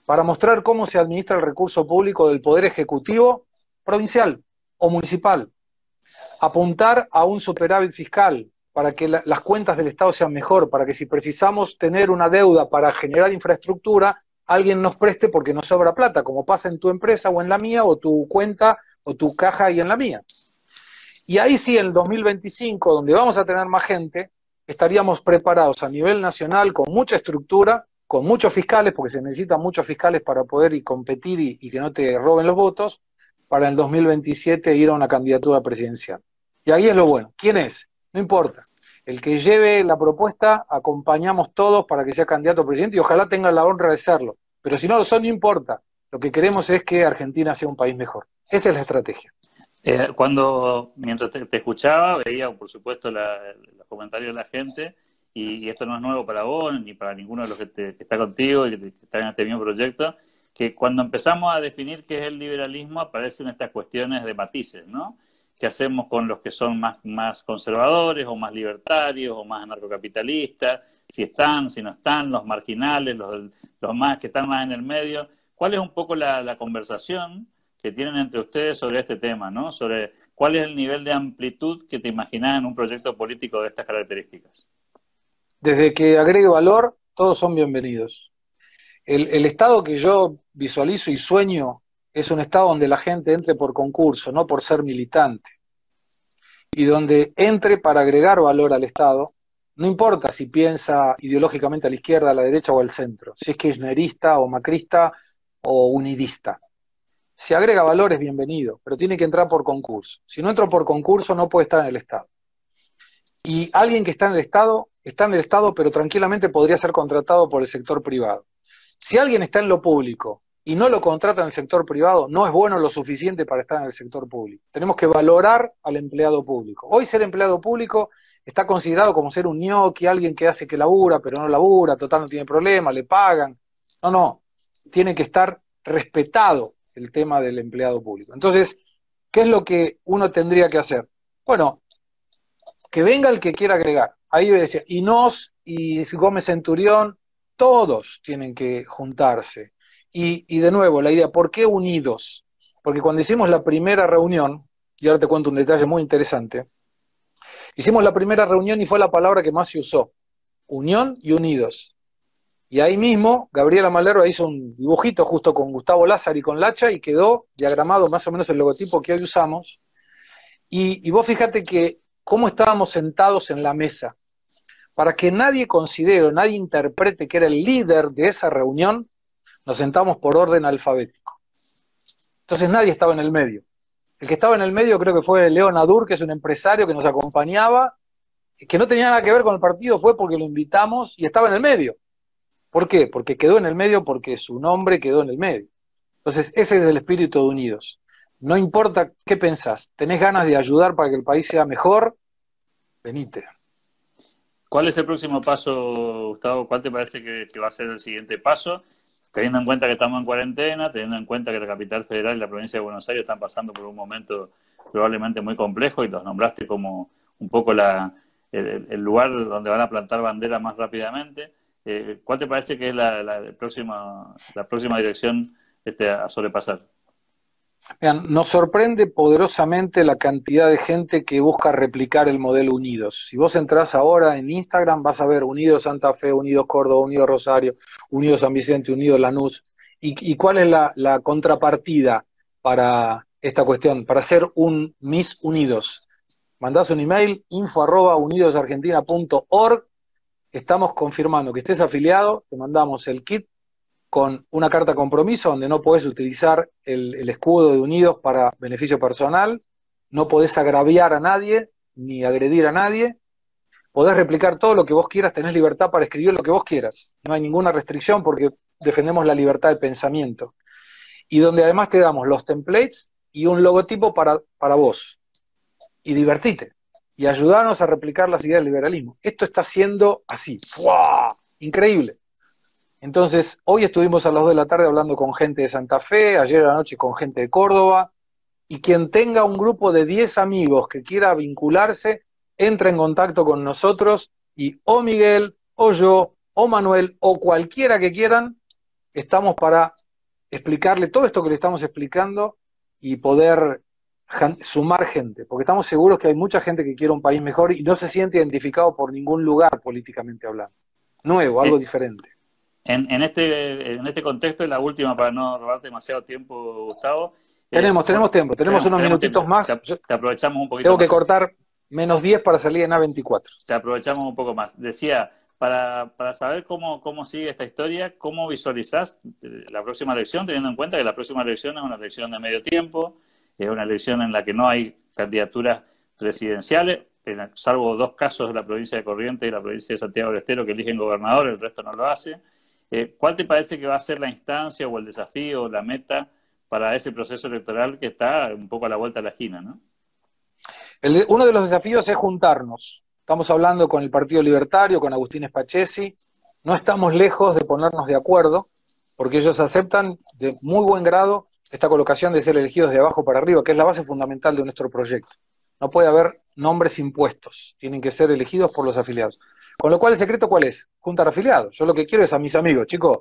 para mostrar cómo se administra el recurso público del Poder Ejecutivo provincial o municipal. Apuntar a un superávit fiscal para que las cuentas del Estado sean mejor, para que si precisamos tener una deuda para generar infraestructura, alguien nos preste porque nos sobra plata, como pasa en tu empresa o en la mía, o tu cuenta o tu caja y en la mía. Y ahí sí, en el 2025, donde vamos a tener más gente, estaríamos preparados a nivel nacional con mucha estructura, con muchos fiscales, porque se necesitan muchos fiscales para poder y competir y, y que no te roben los votos, para el 2027 ir a una candidatura presidencial. Y ahí es lo bueno. ¿Quién es? No importa. El que lleve la propuesta, acompañamos todos para que sea candidato a presidente y ojalá tenga la honra de serlo. Pero si no lo son, no importa. Lo que queremos es que Argentina sea un país mejor. Esa es la estrategia. Eh, cuando, mientras te, escuchaba, veía, por supuesto, los comentarios de la gente, y, esto no es nuevo para vos, ni para ninguno de los que, que está contigo y que, están en este mismo proyecto, que cuando empezamos a definir qué es el liberalismo aparecen estas cuestiones de matices, ¿no? qué hacemos con los que son más, más conservadores o más libertarios o más anarcocapitalistas, si están, si no están, los marginales, los, los más que están más en el medio. ¿Cuál es un poco la, conversación que tienen entre ustedes sobre este tema, ¿no? Sobre cuál es el nivel de amplitud que te imaginas en un proyecto político de estas características. Desde que agregue valor, todos son bienvenidos. El estado que yo visualizo y sueño es un Estado donde la gente entre por concurso, no por ser militante. Y donde entre para agregar valor al Estado, no importa si piensa ideológicamente a la izquierda, a la derecha o al centro, si es kirchnerista o macrista o unidista. Si agrega valor es bienvenido, pero tiene que entrar por concurso. Si no entra por concurso no puede estar en el Estado. Y alguien que está en el Estado, está en el Estado, pero tranquilamente podría ser contratado por el sector privado. Si alguien está en lo público y no lo contrata en el sector privado, no es bueno lo suficiente para estar en el sector público. Tenemos que valorar al empleado público. Hoy ser empleado público está considerado como ser un ñoqui, alguien que hace que labura, pero no labura, total no tiene problema, le pagan. No, no, tiene que estar respetado el tema del empleado público. Entonces, ¿qué es lo que uno tendría que hacer? Bueno, que venga el que quiera agregar. Ahí decía, Inós y Gómez Centurión, todos tienen que juntarse y, de nuevo, la idea, ¿por qué unidos? Porque cuando hicimos la primera reunión, y ahora te cuento un detalle muy interesante, hicimos la primera reunión y fue la palabra que más se usó, unión y unidos. Y ahí mismo, Gabriela Malero hizo un dibujito justo con Gustavo Lázaro y con Lacha y quedó diagramado más o menos el logotipo que hoy usamos. Y, vos fíjate que cómo estábamos sentados en la mesa. Para que nadie considere, nadie interprete que era el líder de esa reunión, nos sentamos por orden alfabético. Entonces nadie estaba en el medio. El que estaba en el medio creo que fue León Adur, que es un empresario que nos acompañaba, que no tenía nada que ver con el partido, fue porque lo invitamos y estaba en el medio. ¿Por qué? Porque quedó en el medio porque su nombre quedó en el medio. Entonces, ese es el espíritu de Unidos. No importa qué pensás, tenés ganas de ayudar para que el país sea mejor, venite. ¿Cuál es el próximo paso, Gustavo? ¿Cuál te parece que va a ser el siguiente paso? teniendo en cuenta que estamos en cuarentena, teniendo en cuenta que la capital federal y la provincia de Buenos Aires están pasando por un momento probablemente muy complejo y los nombraste como un poco la, el, lugar donde van a plantar bandera más rápidamente. Eh, ¿Cuál te parece que es la, próxima, la próxima dirección este, a sobrepasar? nos sorprende poderosamente la cantidad de gente que busca replicar el modelo Unidos. Si vos entrás ahora en Instagram, vas a ver Unidos Santa Fe, Unidos Córdoba, Unidos Rosario, Unidos San Vicente, Unidos Lanús. ¿Y, cuál es la, contrapartida para esta cuestión? Para ser un Miss Unidos. Mandás un email, info arroba unidosargentina.org. Estamos confirmando que estés afiliado, te mandamos el kit con una carta compromiso donde no podés utilizar el, escudo de Unidos para beneficio personal, no podés agraviar a nadie ni agredir a nadie, podés replicar todo lo que vos quieras, tenés libertad para escribir lo que vos quieras. No hay ninguna restricción porque defendemos la libertad de pensamiento. Y donde además te damos los templates y un logotipo para, para vos. Y divertite. Y ayudarnos a replicar las ideas del liberalismo. Esto está siendo así. ¡Fua! Increíble. Entonces, hoy estuvimos a las 2 de la tarde hablando con gente de Santa Fe, ayer a la noche con gente de Córdoba, y quien tenga un grupo de 10 amigos que quiera vincularse, entra en contacto con nosotros y o Miguel, o yo, o Manuel, o cualquiera que quieran, estamos para explicarle todo esto que le estamos explicando y poder sumar gente, porque estamos seguros que hay mucha gente que quiere un país mejor y no se siente identificado por ningún lugar políticamente hablando. Nuevo, algo diferente. En, este, en este contexto, y la última para no robar demasiado tiempo, Gustavo. Tenemos, tenemos tiempo, tenemos, unos minutitos más. Te, aprovechamos un poquito Tengo que cortar menos 10 para salir en A24. Te aprovechamos un poco más. Decía, para, para saber cómo, cómo sigue esta historia, ¿cómo visualizás eh, la próxima elección, teniendo en cuenta que la próxima elección es una elección de medio tiempo, es una elección en la que no hay candidaturas presidenciales, salvo dos casos de la provincia de Corrientes y la provincia de Santiago del Estero que eligen gobernador, el resto no lo hace. Eh, ¿Cuál te parece que va a ser la instancia o el desafío o la meta para ese proceso electoral que está un poco a la vuelta de la esquina, ¿no? uno de los desafíos es juntarnos. Estamos hablando con el Partido Libertario, con Agustín Spachesi. No estamos lejos de ponernos de acuerdo, porque ellos aceptan de muy buen grado esta colocación de ser elegidos de abajo para arriba, que es la base fundamental de nuestro proyecto. No puede haber nombres impuestos, tienen que ser elegidos por los afiliados. Con lo cual, ¿el secreto cuál es? Juntar afiliados. Yo lo que quiero es a mis amigos, chicos,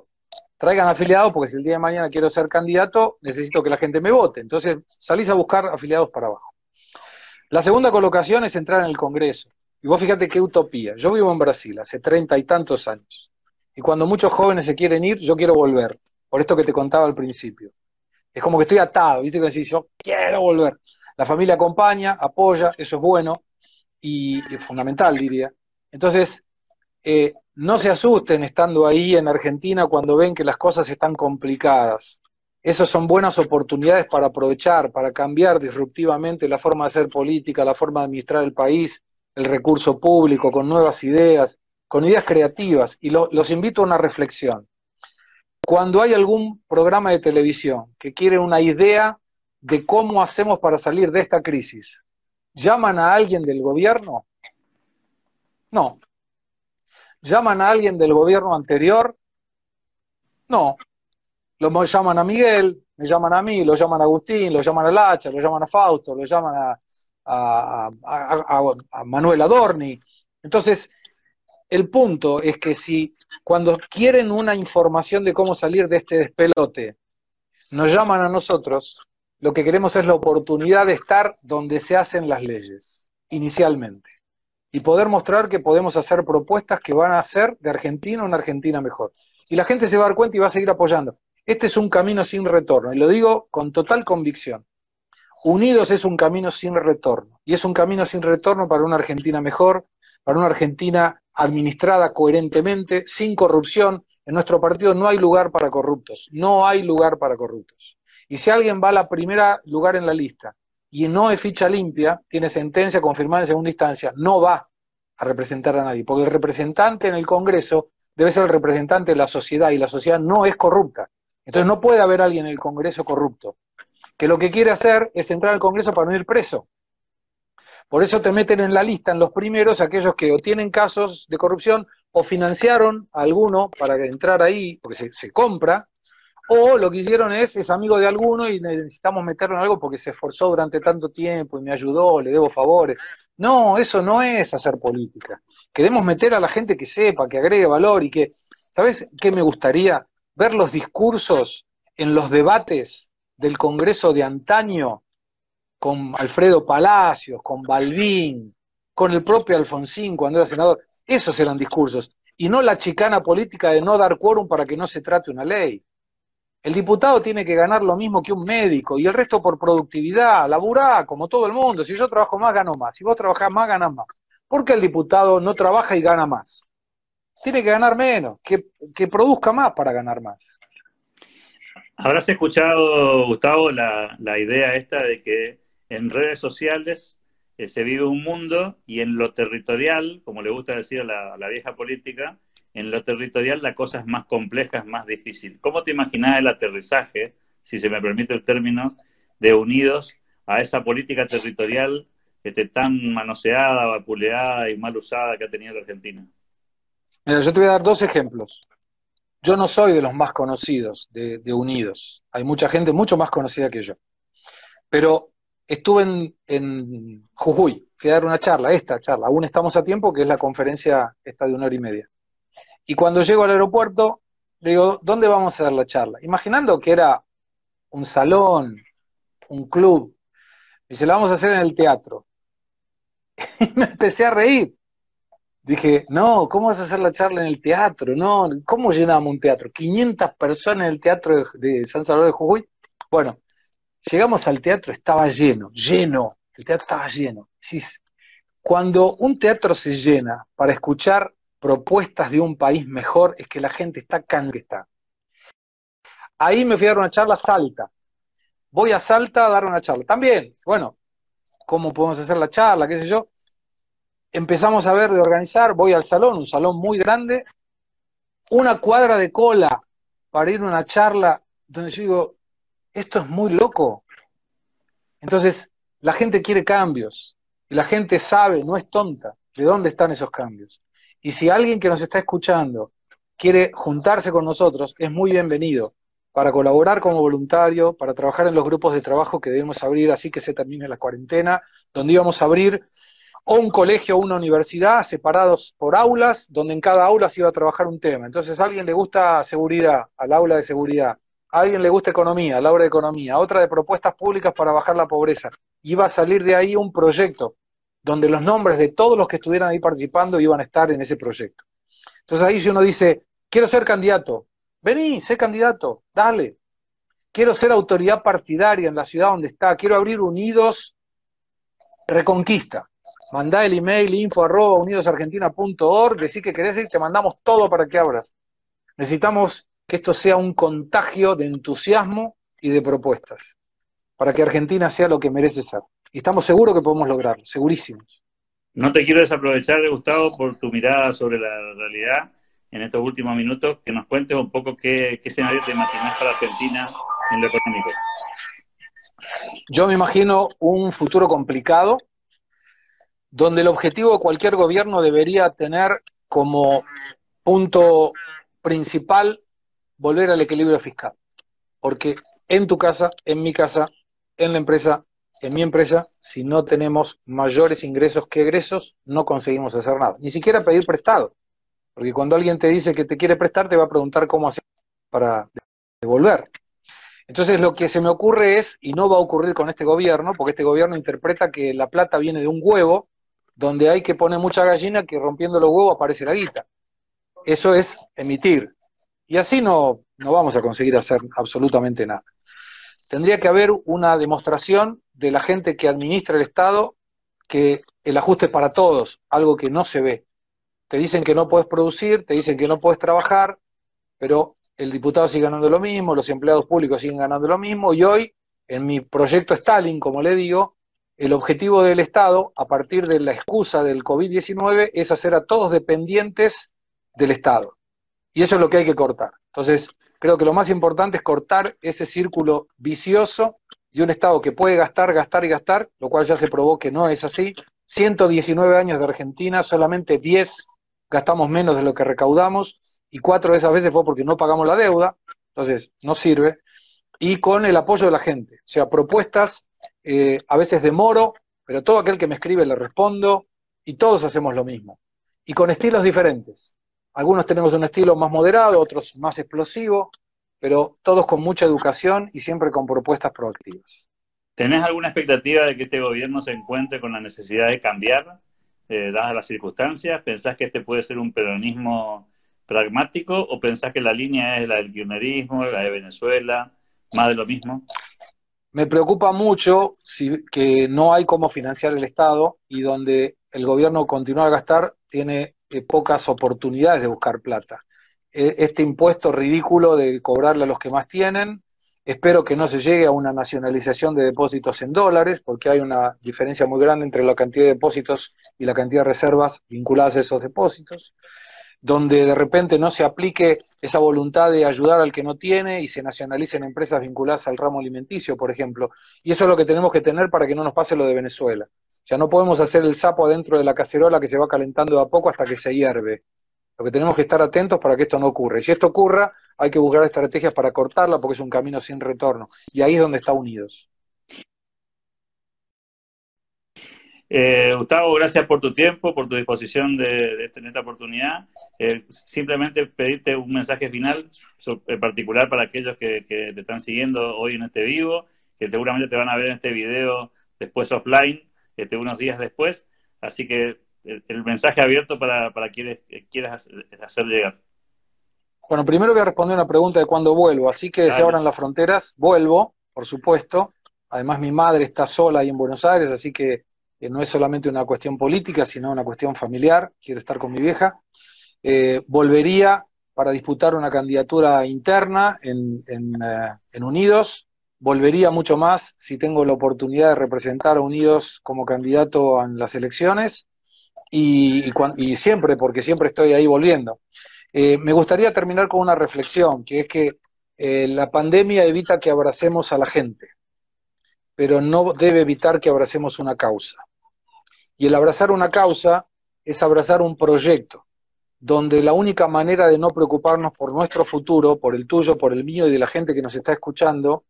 traigan afiliados porque si el día de mañana quiero ser candidato, necesito que la gente me vote. Entonces, salís a buscar afiliados para abajo. La segunda colocación es entrar en el Congreso. Y vos fíjate qué utopía. Yo vivo en Brasil hace treinta y tantos años. Y cuando muchos jóvenes se quieren ir, yo quiero volver. Por esto que te contaba al principio. Es como que estoy atado, ¿viste? Que decís, yo quiero volver. La familia acompaña, apoya, eso es bueno y, y fundamental, diría. Entonces, eh, no se asusten estando ahí en Argentina cuando ven que las cosas están complicadas. Esas son buenas oportunidades para aprovechar, para cambiar disruptivamente la forma de hacer política, la forma de administrar el país, el recurso público, con nuevas ideas, con ideas creativas. Y los invito a una reflexión. Cuando hay algún programa de televisión que quiere una idea de cómo hacemos para salir de esta crisis, ¿llaman a alguien del gobierno? No, ¿Llaman a alguien del gobierno anterior? No. Lo llaman a Miguel, me llaman a mí, lo llaman a Agustín, lo llaman a Lacha, lo llaman a Fausto, lo llaman a, a Manuel Adorni. Entonces, el punto es que si cuando quieren una información de cómo salir de este despelote, nos llaman a nosotros, lo que queremos es la oportunidad de estar donde se hacen las leyes, inicialmente y poder mostrar que podemos hacer propuestas que van a hacer de Argentina una Argentina mejor. Y la gente se va a dar cuenta y va a seguir apoyando. Este es un camino sin retorno, y lo digo con total convicción. Unidos es un camino sin retorno, y es un camino sin retorno para una Argentina mejor, para una Argentina administrada coherentemente, sin corrupción. En nuestro partido no hay lugar para corruptos, no hay lugar para corruptos. Y si alguien va a la primera lugar en la lista y no es ficha limpia, tiene sentencia confirmada en segunda instancia, no va a representar a nadie, porque el representante en el Congreso debe ser el representante de la sociedad y la sociedad no es corrupta. Entonces no puede haber alguien en el Congreso corrupto, que lo que quiere hacer es entrar al Congreso para no ir preso. Por eso te meten en la lista, en los primeros, aquellos que o tienen casos de corrupción o financiaron a alguno para entrar ahí, porque se, se compra, o lo que hicieron es, es amigo de alguno y necesitamos meterlo en algo porque se esforzó durante tanto tiempo y me ayudó, le debo favores. No, eso no es hacer política. Queremos meter a la gente que sepa, que agregue valor y que, ¿sabes qué me gustaría? Ver los discursos en los debates del Congreso de antaño con Alfredo Palacios, con Balbín, con el propio Alfonsín cuando era senador. Esos eran discursos. Y no la chicana política de no dar quórum para que no se trate una ley. El diputado tiene que ganar lo mismo que un médico y el resto por productividad, laburá como todo el mundo. Si yo trabajo más, gano más. Si vos trabajás más, ganás más. ¿Por qué el diputado no trabaja y gana más? Tiene que ganar menos, que, que produzca más para ganar más. Habrás escuchado, Gustavo, la, la idea esta de que en redes sociales eh, se vive un mundo y en lo territorial, como le gusta decir a la, vieja política, en lo territorial la cosa es más compleja, es más difícil. ¿Cómo te imaginas el aterrizaje, si se me permite el término, de unidos a esa política territorial esté tan manoseada, vapuleada y mal usada que ha tenido la Argentina? Mira, yo te voy a dar dos ejemplos. Yo no soy de los más conocidos de, Unidos. Hay mucha gente mucho más conocida que yo. Pero estuve en, Jujuy, fui a dar una charla, esta charla, aún estamos a tiempo, que es la conferencia esta de una hora y media. Y cuando llego al aeropuerto, le digo, ¿dónde vamos a dar la charla? Imaginando que era un salón, un club. Me dice, la vamos a hacer en el teatro. Y me empecé a reír. Dije, no, ¿cómo vas a hacer la charla en el teatro? No, ¿cómo llenamos un teatro? 500 personas en el teatro de, San Salvador de Jujuy. Bueno, llegamos al teatro, estaba lleno, lleno. El teatro estaba lleno. Cuando un teatro se llena para escuchar propuestas de un país mejor, es que la gente está can que está. Ahí me fui a dar una charla a Salta. Voy a Salta a dar una charla. También, bueno, ¿cómo podemos hacer la charla? ¿Qué sé yo? empezamos a ver de organizar, voy al salón, un salón muy grande, una cuadra de cola para ir a una charla donde yo digo, esto es muy loco. Entonces, la gente quiere cambios y la gente sabe, no es tonta, de dónde están esos cambios. Y si alguien que nos está escuchando quiere juntarse con nosotros, es muy bienvenido para colaborar como voluntario, para trabajar en los grupos de trabajo que debemos abrir así que se termine la cuarentena, donde íbamos a abrir o un colegio o una universidad separados por aulas, donde en cada aula se iba a trabajar un tema. Entonces a alguien le gusta seguridad, al aula de seguridad, a alguien le gusta economía, al aula de economía, otra de propuestas públicas para bajar la pobreza. Iba a salir de ahí un proyecto donde los nombres de todos los que estuvieran ahí participando iban a estar en ese proyecto. Entonces ahí si uno dice, quiero ser candidato, vení, sé candidato, dale. Quiero ser autoridad partidaria en la ciudad donde está, quiero abrir unidos Reconquista mandá el email info arroba unidosargentina.org, decir que querés ir, te mandamos todo para que abras. Necesitamos que esto sea un contagio de entusiasmo y de propuestas, para que Argentina sea lo que merece ser. Y estamos seguros que podemos lograrlo, segurísimos. No te quiero desaprovechar, Gustavo, por tu mirada sobre la realidad en estos últimos minutos, que nos cuentes un poco qué, qué escenario te imaginas para Argentina en lo económico. Yo me imagino un futuro complicado, donde el objetivo de cualquier gobierno debería tener como punto principal volver al equilibrio fiscal. Porque en tu casa, en mi casa, en la empresa, en mi empresa, si no tenemos mayores ingresos que egresos, no conseguimos hacer nada. Ni siquiera pedir prestado. Porque cuando alguien te dice que te quiere prestar, te va a preguntar cómo hacer para devolver. Entonces lo que se me ocurre es, y no va a ocurrir con este gobierno, porque este gobierno interpreta que la plata viene de un huevo donde hay que poner mucha gallina que rompiendo los huevos aparece la guita. Eso es emitir. Y así no, no vamos a conseguir hacer absolutamente nada. Tendría que haber una demostración de la gente que administra el Estado que el ajuste es para todos, algo que no se ve. Te dicen que no puedes producir, te dicen que no puedes trabajar, pero el diputado sigue ganando lo mismo, los empleados públicos siguen ganando lo mismo, y hoy, en mi proyecto Stalin, como le digo, el objetivo del Estado, a partir de la excusa del COVID-19, es hacer a todos dependientes del Estado. Y eso es lo que hay que cortar. Entonces, creo que lo más importante es cortar ese círculo vicioso de un Estado que puede gastar, gastar y gastar, lo cual ya se probó que no es así. 119 años de Argentina, solamente 10 gastamos menos de lo que recaudamos y cuatro de esas veces fue porque no pagamos la deuda, entonces no sirve. Y con el apoyo de la gente, o sea, propuestas eh, a veces demoro, pero todo aquel que me escribe le respondo y todos hacemos lo mismo. Y con estilos diferentes. Algunos tenemos un estilo más moderado, otros más explosivo, pero todos con mucha educación y siempre con propuestas proactivas. ¿Tenés alguna expectativa de que este gobierno se encuentre con la necesidad de cambiar, eh, dadas las circunstancias? ¿Pensás que este puede ser un peronismo pragmático o pensás que la línea es la del kirchnerismo, la de Venezuela, más de lo mismo? Me preocupa mucho si, que no hay cómo financiar el Estado y donde el gobierno continúa a gastar tiene eh, pocas oportunidades de buscar plata. E, este impuesto ridículo de cobrarle a los que más tienen, Espero que no se llegue a una nacionalización de depósitos en dólares, porque hay una diferencia muy grande entre la cantidad de depósitos y la cantidad de reservas vinculadas a esos depósitos, donde de repente no se aplique esa voluntad de ayudar al que no tiene y se nacionalicen empresas vinculadas al ramo alimenticio, por ejemplo. Y eso es lo que tenemos que tener para que no nos pase lo de Venezuela. O sea, no podemos hacer el sapo adentro de la cacerola que se va calentando de a poco hasta que se hierve. Lo que tenemos que estar atentos para que esto no ocurra. Y si esto ocurra, hay que buscar estrategias para cortarla porque es un camino sin retorno. Y ahí es donde está Unidos. Eh, Gustavo, gracias por tu tiempo, por tu disposición de, tener esta oportunidad. Eh, simplemente pedirte un mensaje final, en particular para aquellos que, te están siguiendo hoy en este vivo, que seguramente te van a ver en este video después offline, este, unos días después. Así que el, mensaje abierto para, para quienes quieras hacer llegar. Bueno, primero voy a responder una pregunta de cuándo vuelvo, así que se abran las fronteras, vuelvo, por supuesto. Además, mi madre está sola ahí en Buenos Aires, así que eh, no es solamente una cuestión política, sino una cuestión familiar. Quiero estar con mi vieja. Eh, volvería para disputar una candidatura interna en, en, eh, en, Unidos. Volvería mucho más si tengo la oportunidad de representar a Unidos como candidato en las elecciones y, siempre, porque siempre estoy ahí volviendo. Eh, me gustaría terminar con una reflexión, que es que eh, la pandemia evita que abracemos a la gente, pero no debe evitar que abracemos una causa. Y el abrazar una causa es abrazar un proyecto, donde la única manera de no preocuparnos por nuestro futuro, por el tuyo, por el mío y de la gente que nos está escuchando,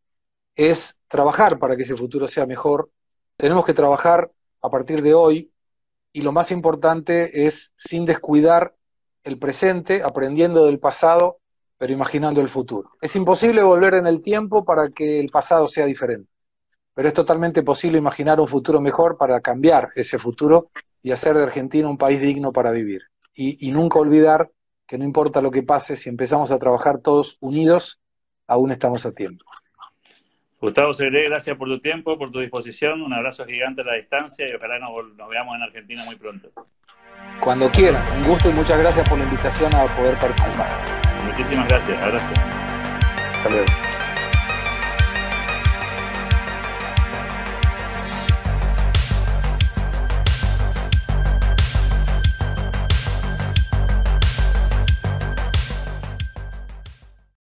es trabajar para que ese futuro sea mejor. Tenemos que trabajar a partir de hoy y lo más importante es sin descuidar el presente, aprendiendo del pasado, pero imaginando el futuro. Es imposible volver en el tiempo para que el pasado sea diferente, pero es totalmente posible imaginar un futuro mejor para cambiar ese futuro y hacer de Argentina un país digno para vivir. Y, y nunca olvidar que no importa lo que pase, si empezamos a trabajar todos unidos, aún estamos a tiempo. Gustavo Segre, gracias por tu tiempo, por tu disposición. Un abrazo gigante a la distancia y ojalá nos, veamos en Argentina muy pronto. Cuando quieran. Un gusto y muchas gracias por la invitación a poder participar. Muchísimas gracias. Abrazo. Hasta luego.